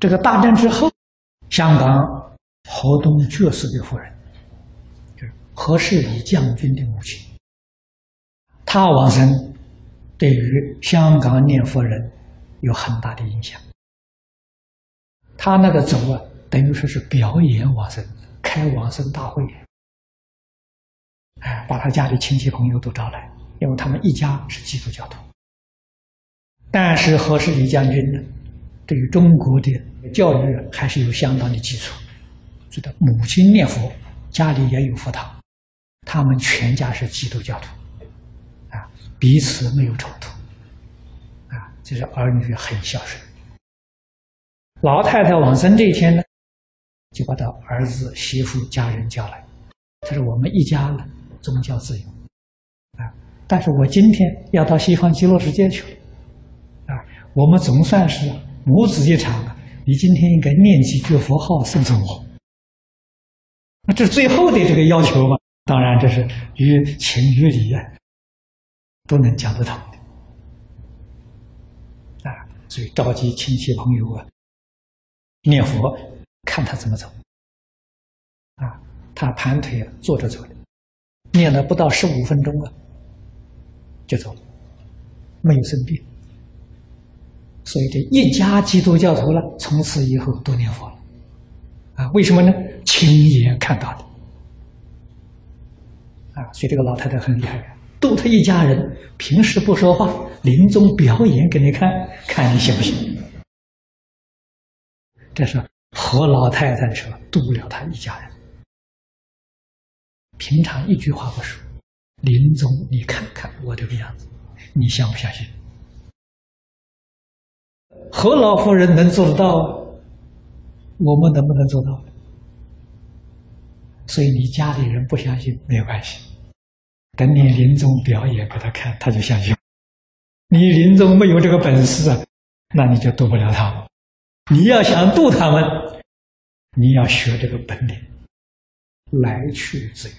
这个大战之后，香港何东爵士的夫人，就是何世礼将军的母亲，他往生，对于香港念佛人有很大的影响。他那个走啊，等于说是表演往生，开往生大会，哎，把他家里亲戚朋友都招来，因为他们一家是基督教徒。但是何世礼将军呢，对于中国的教育还是有相当的基础，知道母亲念佛，家里也有佛堂，他们全家是基督教徒，啊，彼此没有冲突，啊，就是儿女很孝顺。老太太往生这一天呢，就把他儿子、媳妇、家人叫来，他说：“我们一家呢，宗教自由，啊，但是我今天要到西方极乐世界去了。”我们总算是母子一场，你今天应该念几句佛号送送我。那这最后的这个要求嘛？当然，这是于情于理啊，都能讲得通的。啊，所以召集亲戚朋友啊，念佛，看他怎么走。啊，他盘腿坐着走的，念了不到十五分钟啊，就走了，没有生病。所以这一家基督教徒了，从此以后都念佛了，啊，为什么呢？亲眼看到的，啊，所以这个老太太很厉害，度他一家人，平时不说话，临终表演给你看，看你信不信？这是何老太太说度了他一家人，平常一句话不说，临终你看看我这个样子，你相不相信？何老夫人能做得到，我们能不能做到？所以你家里人不相信没有关系，等你临终表演给他看，他就相信。你临终没有这个本事啊，那你就渡不了他们。你要想渡他们，你要学这个本领，来去自由。